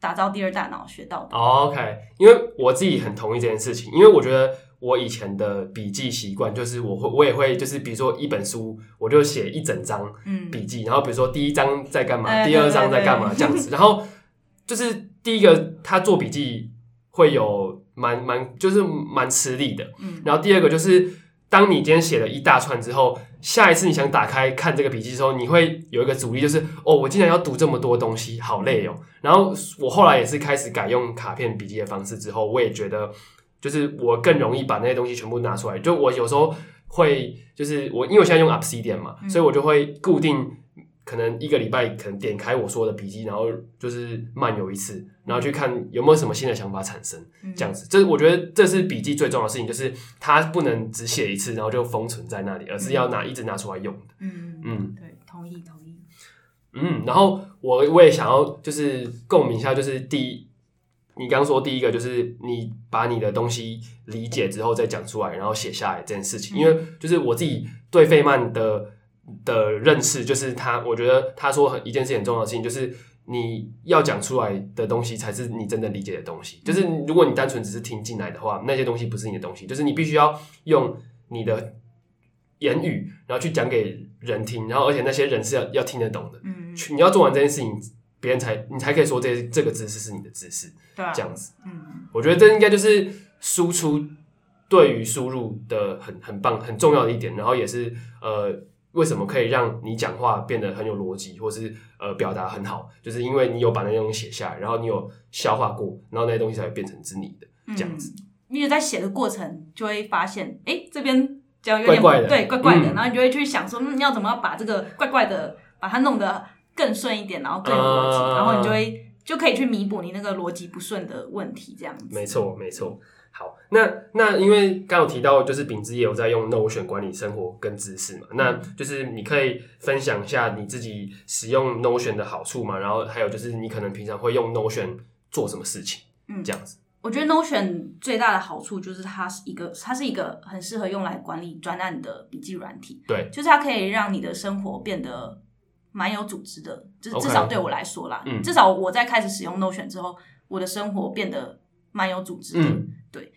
打造第二大脑学到的。OK，因为我自己很同意这件事情，因为我觉得我以前的笔记习惯就是我会，我也会，就是比如说一本书，我就写一整张笔记，嗯，然后比如说第一章在干嘛，哎，第二章在干嘛，这样子，然后。就是第一个，他做笔记会有蛮蛮，就是蛮吃力的。嗯，然后第二个就是，当你今天写了一大串之后，下一次你想打开看这个笔记的时候，你会有一个阻力，就是哦，我竟然要读这么多东西，好累哦。然后我后来也是开始改用卡片笔记的方式之后，我也觉得就是我更容易把那些东西全部拿出来。就我有时候会，就是我因为我现在用 Obsidian 嘛，所以我就会固定。可能一个礼拜可能点开我说的笔记，然后就是漫游一次，然后去看有没有什么新的想法产生，这样子。这我觉得这是笔记最重要的事情，就是它不能只写一次，然后就封存在那里，而是要拿一直拿出来用的。嗯嗯，对，同意同意。嗯，然后我我也想要就是共鸣一下，就是第一，你刚刚说第一个就是你把你的东西理解之后再讲出来，然后写下来这件事情，因为就是我自己对费曼的。的认识就是他，我觉得他说一件事情很重要的事情，就是你要讲出来的东西才是你真的理解的东西。就是如果你单纯只是听进来的话，那些东西不是你的东西。就是你必须要用你的言语，然后去讲给人听，然后而且那些人是要要听得懂的。嗯，你要做完这件事情，别人才你才可以说这这个知识是你的知识。对，这样子。嗯，我觉得这应该就是输出对于输入的很很棒很重要的一点，然后也是呃。为什么可以让你讲话变得很有逻辑，或是呃表达很好？就是因为你有把那些东西写下来，然后你有消化过，然后那些东西才会变成是你的这样子。因为在写的过程就会发现，哎，这边讲有点怪怪的，对，怪怪的，嗯、然后你就会去想说，嗯，要怎么把这个怪怪的把它弄得更顺一点，然后更有逻辑，呃、然后你就会就可以去弥补你那个逻辑不顺的问题，这样子。没错，没错。好，那那因为刚有提到，就是秉姿也有在用 Notion 管理生活跟知识嘛，那就是你可以分享一下你自己使用 Notion 的好处嘛，然后还有就是你可能平常会用 Notion 做什么事情，嗯，这样子。我觉得 Notion 最大的好处就是它是一个，它是一个很适合用来管理专案的笔记软体，对，就是它可以让你的生活变得蛮有组织的，就是至少对我来说啦，嗯，至少我在开始使用 Notion 之后，我的生活变得。蛮有组织的，嗯、对。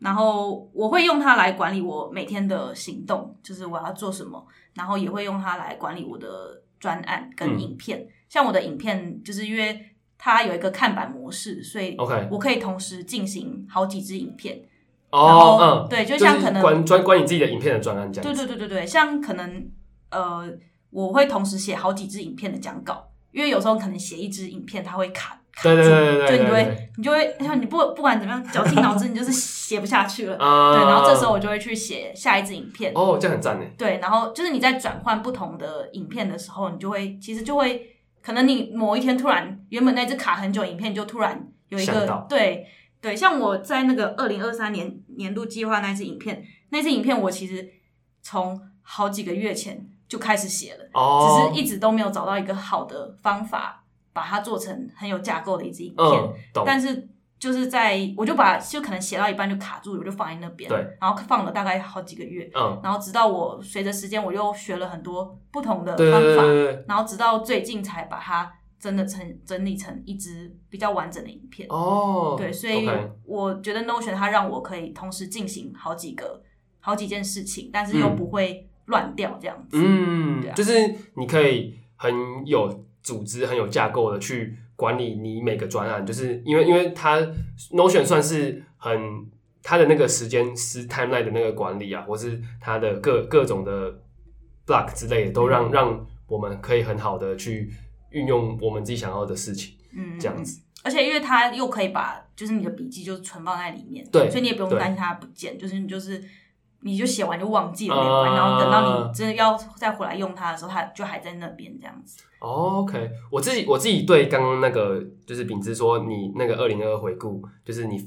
然后我会用它来管理我每天的行动，就是我要做什么。然后也会用它来管理我的专案跟影片。嗯、像我的影片，就是因为它有一个看板模式，所以我可以同时进行好几支影片。哦，对，就像可能关专关于自己的影片的专案这样。对对对对对，像可能呃，我会同时写好几支影片的讲稿，因为有时候可能写一支影片它会卡。对对对对对，就你会，你就会，像你不不管怎么样绞尽脑汁，你就是写不下去了。对，然后这时候我就会去写下一支影片。哦，这样很赞呢。对，然后就是你在转换不同的影片的时候，你就会其实就会，可能你某一天突然原本那只卡很久影片就突然有一个，对对，像我在那个二零二三年年度计划那支影片，那支影片我其实从好几个月前就开始写了，只是一直都没有找到一个好的方法。把它做成很有架构的一支影片，嗯、但是就是在我就把就可能写到一半就卡住，我就放在那边，对，然后放了大概好几个月，嗯，然后直到我随着时间我又学了很多不同的方法，对对对。对，然后直到最近才把它真的成整理成一支比较完整的影片哦，对，所以我觉得 Notion 它让我可以同时进行好几个好几件事情，但是又不会乱掉这样子，嗯，对啊，就是你可以很有。组织很有架构的去管理你每个专案，就是因为因为它 Notion 算是很它的那个时间是 timeline 的那个管理啊，或是它的各各种的 block 之类的，都让让我们可以很好的去运用我们自己想要的事情，嗯，这样子。而且因为它又可以把就是你的笔记就是存放在里面，对，所以你也不用担心它不见，就是你就是。你就写完就忘记了，没关系，然后等到你真的要再回来用它的时候，它就还在那边这样子。OK，我自己我自己对刚刚那个就是秉之说你那个二零二二回顾，就是你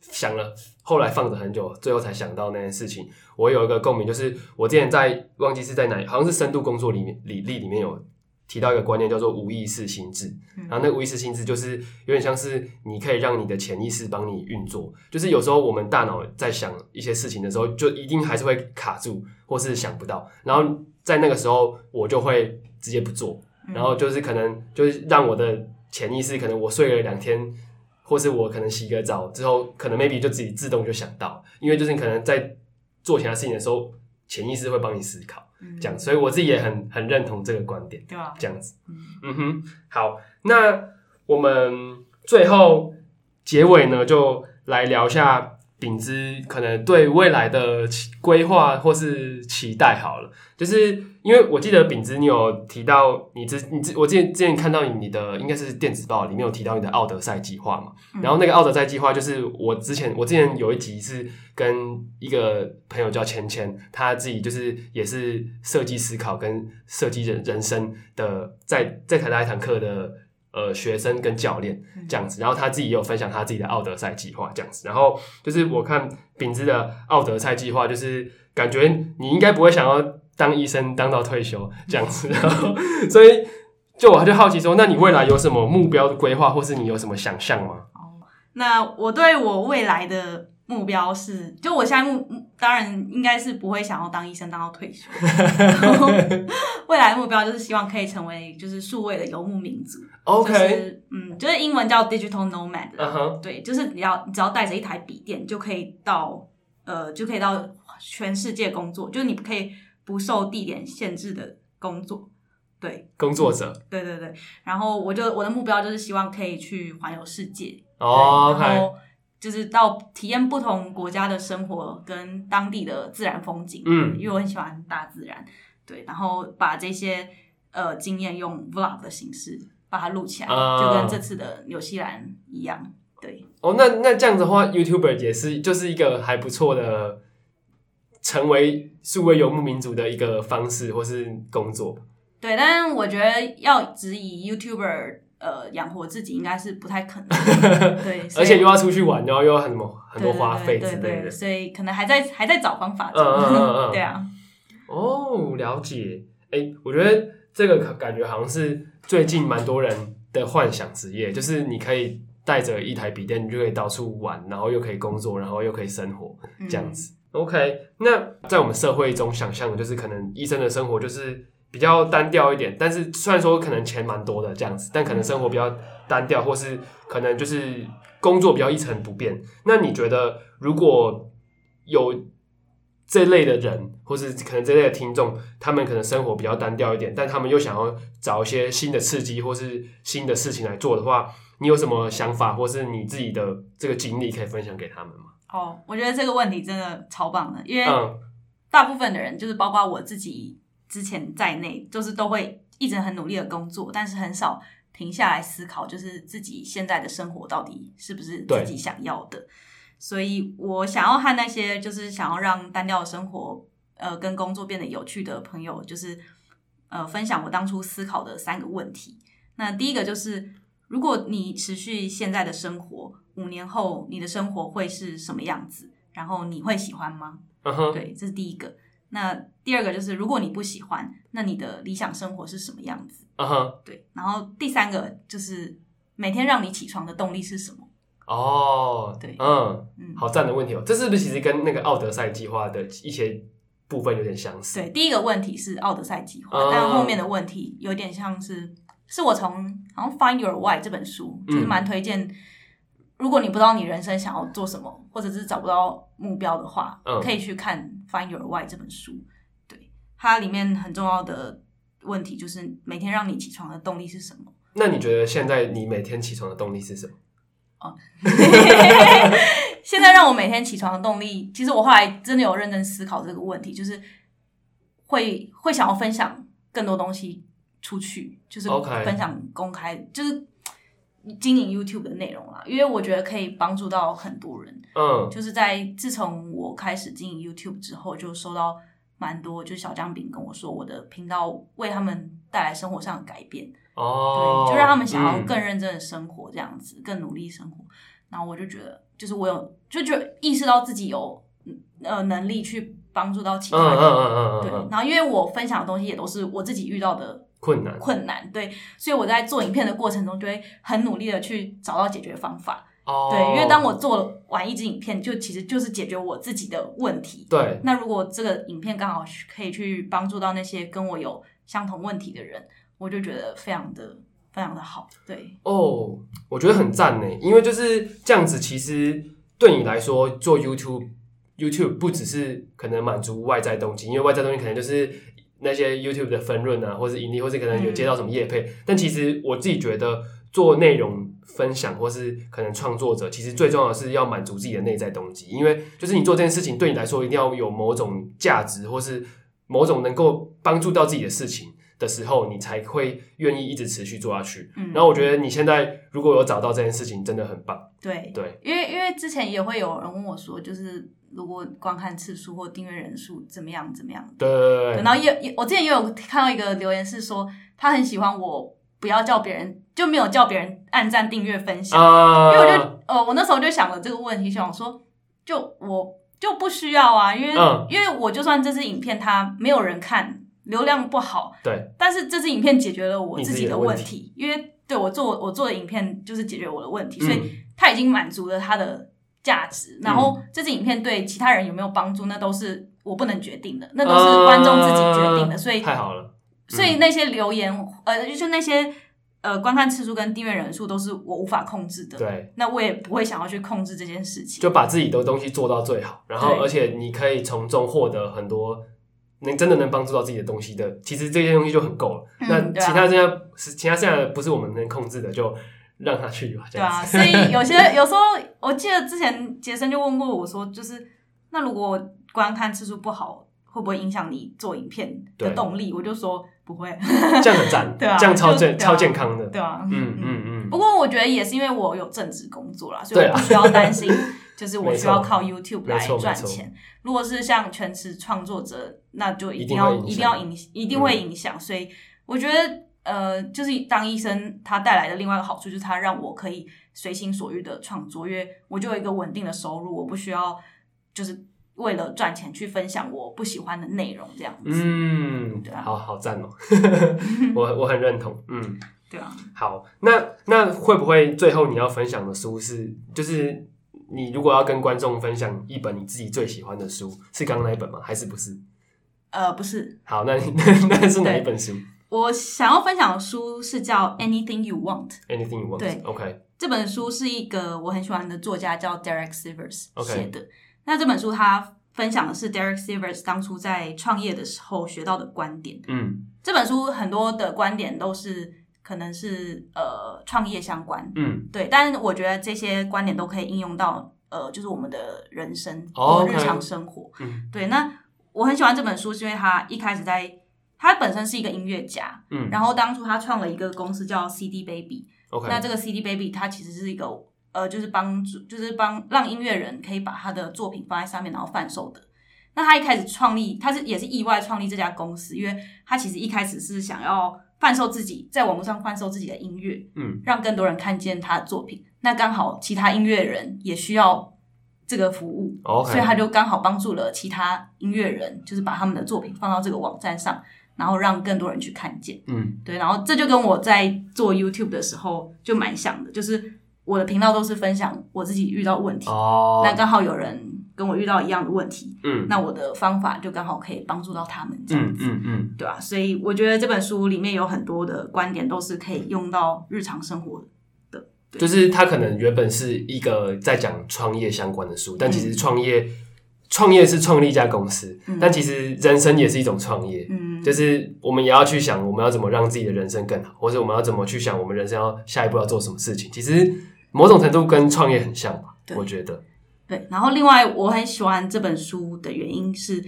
想了后来放着很久，最后才想到那件事情，我有一个共鸣，就是我之前在忘记是在哪，好像是深度工作里面履历里面有。提到一个观念叫做无意识心智，然后那个无意识心智就是有点像是你可以让你的潜意识帮你运作，就是有时候我们大脑在想一些事情的时候，就一定还是会卡住或是想不到，然后在那个时候我就会直接不做，然后就是可能就是让我的潜意识可能我睡了两天，或是我可能洗个澡之后，可能 maybe 就自己自动就想到，因为就是你可能在做其他事情的时候，潜意识会帮你思考。这样，所以我自己也很很认同这个观点，对吧？这样子，嗯，嗯哼，好，那我们最后结尾呢，就来聊一下秉兹可能对未来的规划或是期待好了，就是因为我记得秉兹你有提到你之你之我之前之前看到你你的应该是电子报里面有提到你的奥德赛计划嘛，嗯、然后那个奥德赛计划就是我之前我之前有一集是跟一个朋友叫芊芊，他自己就是也是设计思考跟设计人人生的在在台大一堂课的。呃，学生跟教练这样子，然后他自己也有分享他自己的奥德赛计划这样子，然后就是我看秉兹的奥德赛计划，就是感觉你应该不会想要当医生当到退休这样子，然后所以就我就好奇说，那你未来有什么目标的规划，或是你有什么想象吗？哦，那我对我未来的。目标是，就我现在目当然应该是不会想要当医生当到退休，未来的目标就是希望可以成为就是数位的游牧民族。OK，就是嗯，就是英文叫 digital nomad。对，就是你要你只要带着一台笔电就可以到呃就可以到全世界工作，就是你可以不受地点限制的工作。对，工作者。对对对，然后我就我的目标就是希望可以去环游世界。哦，OK。然后就是到体验不同国家的生活跟当地的自然风景，嗯，因为我很喜欢大自然，对，然后把这些呃经验用 vlog 的形式把它录起来，呃，就跟这次的纽西兰一样，对。哦，那那这样子的话，YouTuber 也是就是一个还不错的成为数位游牧民族的一个方式或是工作。对，但是我觉得要只以 YouTuber。呃，养活自己应该是不太可能，对，而且又要出去玩，然后又要很多很多花费之类的，所以可能还在还在找方法。嗯嗯嗯嗯，对啊。哦，了解。哎，我觉得这个感觉好像是最近蛮多人的幻想职业，就是你可以带着一台笔电，你就可以到处玩，然后又可以工作，然后又可以生活，这样子。嗯、OK，那在我们社会中想象的就是可能医生的生活就是。比较单调一点，但是虽然说可能钱蛮多的这样子，但可能生活比较单调，或是可能就是工作比较一成不变。那你觉得如果有这类的人，或是可能这类的听众，他们可能生活比较单调一点，但他们又想要找一些新的刺激或是新的事情来做的话，你有什么想法，或是你自己的这个经历可以分享给他们吗？哦，我觉得这个问题真的超棒的，因为大部分的人，就是包括我自己。之前在内，就是都会一直很努力的工作，但是很少停下来思考，就是自己现在的生活到底是不是自己想要的。所以我想要和那些就是想要让单调的生活，呃，跟工作变得有趣的朋友，就是呃，分享我当初思考的三个问题。那第一个就是，如果你持续现在的生活，五年后你的生活会是什么样子？然后你会喜欢吗？Uh-huh. 对，这是第一个。那第二个就是，如果你不喜欢，那你的理想生活是什么样子？嗯哼，对。然后第三个就是，每天让你起床的动力是什么？哦，对，嗯嗯，好赞的问题哦。这是不是其实跟那个奥德赛计划的一些部分有点相似？对，第一个问题是奥德赛计划，嗯，但后面的问题有点像是，是我从好像《Find Your Why》这本书，就是蛮推荐。如果你不知道你人生想要做什么，或者是找不到目标的话，嗯、可以去看《Find Your Why》这本书。对，它里面很重要的问题就是每天让你起床的动力是什么？那你觉得现在你每天起床的动力是什么？哦，现在让我每天起床的动力，其实我后来真的有认真思考这个问题，就是会会想要分享更多东西出去，就是分享公开.就是。经营 YouTube 的内容啦，因为我觉得可以帮助到很多人。嗯，就是在自从我开始经营 YouTube 之后，就收到蛮多，就是小姜饼跟我说，我的频道为他们带来生活上的改变。哦，对，就让他们想要更认真的生活，这样子，嗯，更努力生活。然后我就觉得，就是我有就觉得意识到自己有呃能力去帮助到其他人。嗯嗯嗯嗯嗯。对，然后因为我分享的东西也都是我自己遇到的。困难，困难，对，所以我在做影片的过程中，就会很努力的去找到解决方法。哦，对，因为当我做完一支影片，就其实就是解决我自己的问题。对，那如果这个影片刚好可以去帮助到那些跟我有相同问题的人，我就觉得非常的非常的好。对，哦，我觉得很赞呢，因为就是这样子，其实对你来说做 YouTube，YouTube 不只是可能满足外在动机，因为外在动机可能就是。那些 YouTube 的分润啊，或是盈利，或是可能有接到什么业配，嗯，但其实我自己觉得做内容分享或是可能创作者，其实最重要的是要满足自己的内在动机，因为就是你做这件事情对你来说一定要有某种价值，或是某种能够帮助到自己的事情的时候，你才会愿意一直持续做下去。嗯，然后我觉得你现在如果有找到这件事情，真的很棒。对对，因为因为之前也会有人问我说，就是如果观看次数或订阅人数怎么样怎么样。对对对，对。然后也也，我之前也有看到一个留言是说，他很喜欢我不要叫别人，就没有叫别人按赞、订阅、分享。Uh... 因为我就呃，我那时候就想了这个问题，想说，就我就不需要啊，因为、uh... 因为我就算这支影片它没有人看。流量不好，对，但是这支影片解决了我自己的问题，问题因为对我做我做的影片就是解决我的问题，嗯、所以它已经满足了它的价值。然后这支影片对其他人有没有帮助，那都是我不能决定的，那都是观众自己决定的。所以太好了，嗯、所以那些留言呃，就那些呃观看次数跟订阅人数都是我无法控制的。对，那我也不会想要去控制这件事情，就把自己的东西做到最好，然后而且你可以从中获得很多。能真的能帮助到自己的东西的，其实这些东西就很够了。嗯、那其他这样是、啊、其他现在不是我们能控制的，就让他去吧。对啊，所以有些有时候，我记得之前杰森就问过我说，就是那如果观看次数不好，会不会影响你做影片的动力？我就说不会，这样很赞，对啊，这样超健、啊、超健康的，对啊，嗯嗯嗯，嗯。不过我觉得也是因为我有正职工作啦，所以我不需要担心。就是我需要靠 YouTube 来赚钱。如果是像全职创作者，那就一定要一定要影一定会影响。所以我觉得，呃，就是当医生，他带来的另外一个好处就是他让我可以随心所欲的创作，因为我就有一个稳定的收入，我不需要就是为了赚钱去分享我不喜欢的内容这样子。嗯，对啊，好好赞哦，我我很认同。嗯，对啊。好，那那会不会最后你要分享的书是就是？你如果要跟观众分享一本你自己最喜欢的书，是刚刚那一本吗？还是不是？呃，不是。好，那那 那是哪一本书？我想要分享的书是叫《Anything You Want》。Anything You Want。对，OK。这本书是一个我很喜欢的作家叫 Derek Sivers 写的。Okay. 那这本书他分享的是 Derek Sivers 当初在创业的时候学到的观点。嗯。这本书很多的观点都是。可能是呃创业相关，嗯，对，但是我觉得这些观点都可以应用到呃，就是我们的人生和日常生活，嗯，对。那我很喜欢这本书，是因为他一开始在他本身是一个音乐家，嗯，然后当初他创了一个公司叫 CD Baby，OK，那这个 CD Baby 它其实是一个呃，就是帮助，就是帮让音乐人可以把他的作品放在上面然后贩售的。那他一开始创立，他是也是意外创立这家公司，因为他其实一开始是想要。贩售自己，在网络上贩售自己的音乐，嗯，让更多人看见他的作品。那刚好其他音乐人也需要这个服务，okay. 所以他就刚好帮助了其他音乐人，就是把他们的作品放到这个网站上，然后让更多人去看见。嗯，对，然后这就跟我在做 YouTube 的时候就蛮像的，就是我的频道都是分享我自己遇到问题，哦，那刚好有人。跟我遇到一样的问题，嗯，那我的方法就刚好可以帮助到他们这样子，嗯嗯，嗯，对吧、啊？所以我觉得这本书里面有很多的观点都是可以用到日常生活的。就是它可能原本是一个在讲创业相关的书，但其实创业创、嗯、业是创立一家公司、嗯，但其实人生也是一种创业，嗯，就是我们也要去想我们要怎么让自己的人生更好，或者我们要怎么去想我们人生要下一步要做什么事情。其实某种程度跟创业很像吧，我觉得。对，然后另外我很喜欢这本书的原因是，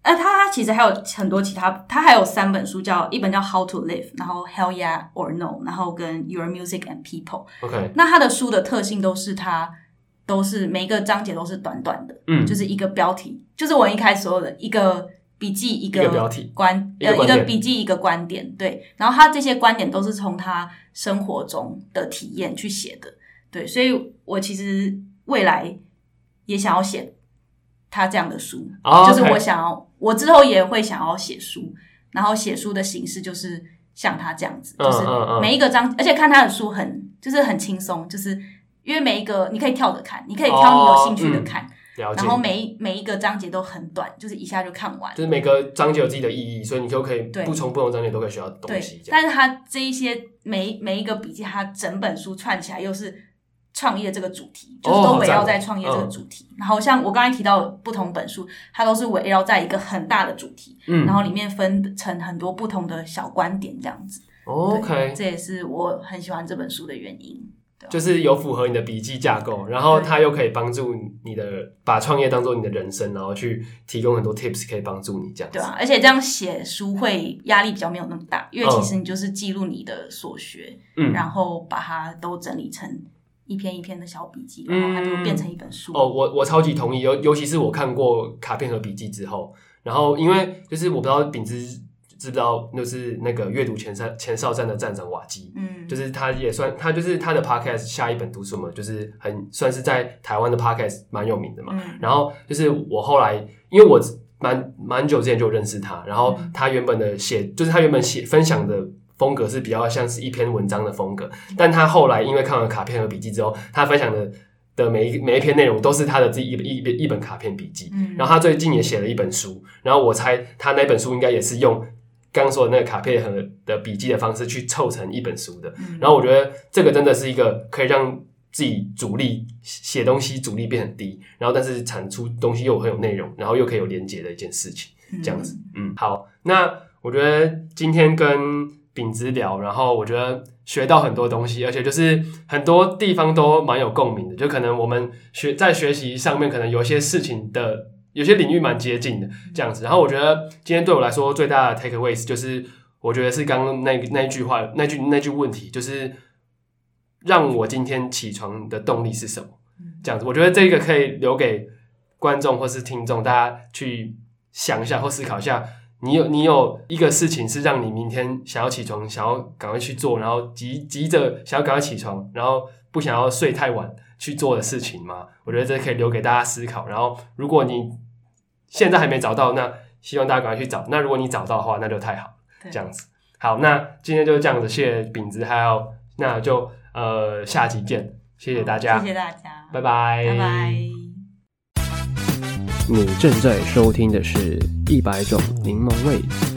呃，它它其实还有很多其他，它还有三本书叫，叫一本叫《How to Live》，然后《Hell Yeah or No》，然后跟《Your Music and People》。OK，那他的书的特性都是他都是每一个章节都是短短的，嗯，就是一个标题，就是我一开始说的一个笔记，一个标题观，呃，一个笔记，一个观点，对，然后他这些观点都是从他生活中的体验去写的，对，所以我其实未来。也想要写他这样的书，oh. 就是我想要，我之后也会想要写书，然后写书的形式就是像他这样子，就是每一个章，而且看他的书很，就是很轻松，就是因为每一个你可以跳着看，你可以挑你有兴趣的看，oh, 嗯、然后每一每一个章节都很短，就是一下就看完，就是每个章节有自己的意义，所以你就可以不从不同章节都可以学到东西。但是他这一些每每一个笔记，他整本书串起来又是。创业这个主题，就是都围绕在创业这个主题。Oh, 然后像我刚才提到的不同本书，它都是围绕在一个很大的主题，嗯，然后里面分成很多不同的小观点这样子。OK，这也是我很喜欢这本书的原因。就是有符合你的笔记架构，然后它又可以帮助你的把创业当做你的人生，然后去提供很多 tips 可以帮助你这样子。对啊，而且这样写书会压力比较没有那么大，因为其实你就是记录你的所学，嗯，然后把它都整理成一篇一篇的小笔记，然后它就变成一本书。嗯、哦，我我超级同意，尤尤其是我看过卡片和笔记之后，然后因为就是我不知道秉之。知不知道就是那个阅读前哨前哨站的站长瓦基，嗯，就是他也算他就是他的 podcast 下一本读书嘛，就是很算是在台湾的 podcast 蛮有名的嘛。嗯，然后就是我后来因为我蛮蛮久之前就认识他，然后他原本的写就是他原本写分享的风格是比较像是一篇文章的风格，但他后来因为看完卡片和笔记之后，他分享的的每一每一篇内容都是他的自己一一一一本卡片笔记，嗯，然后他最近也写了一本书，然后我猜他那本书应该也是用。刚说的那个卡片和的笔记的方式去凑成一本书的，嗯、然后我觉得这个真的是一个可以让自己阻力写东西阻力变很低，然后但是产出东西又很有内容，然后又可以有连接的一件事情，这样子，嗯，好，那我觉得今天跟秉之聊，然后我觉得学到很多东西，而且就是很多地方都蛮有共鸣的，就可能我们学在学习上面，可能有些事情的。有些领域蛮接近的，这样子。然后我觉得今天对我来说最大的 takeaways 就是，我觉得是刚刚那那句话，那句那句问题，就是让我今天起床的动力是什么？这样子，我觉得这个可以留给观众或是听众，大家去想一下或思考一下。你有你有一个事情是让你明天想要起床，想要赶快去做，然后急急着想要赶快起床，然后不想要睡太晚去做的事情吗？我觉得这可以留给大家思考。然后，如果你现在还没找到，那希望大家赶快去找。那如果你找到的话，那就太好，对这样子。好，那今天就这样子，谢谢饼子，还有那就呃下期见，谢谢大家，谢谢大家，拜拜，拜拜。你正在收听的是一百种柠檬味。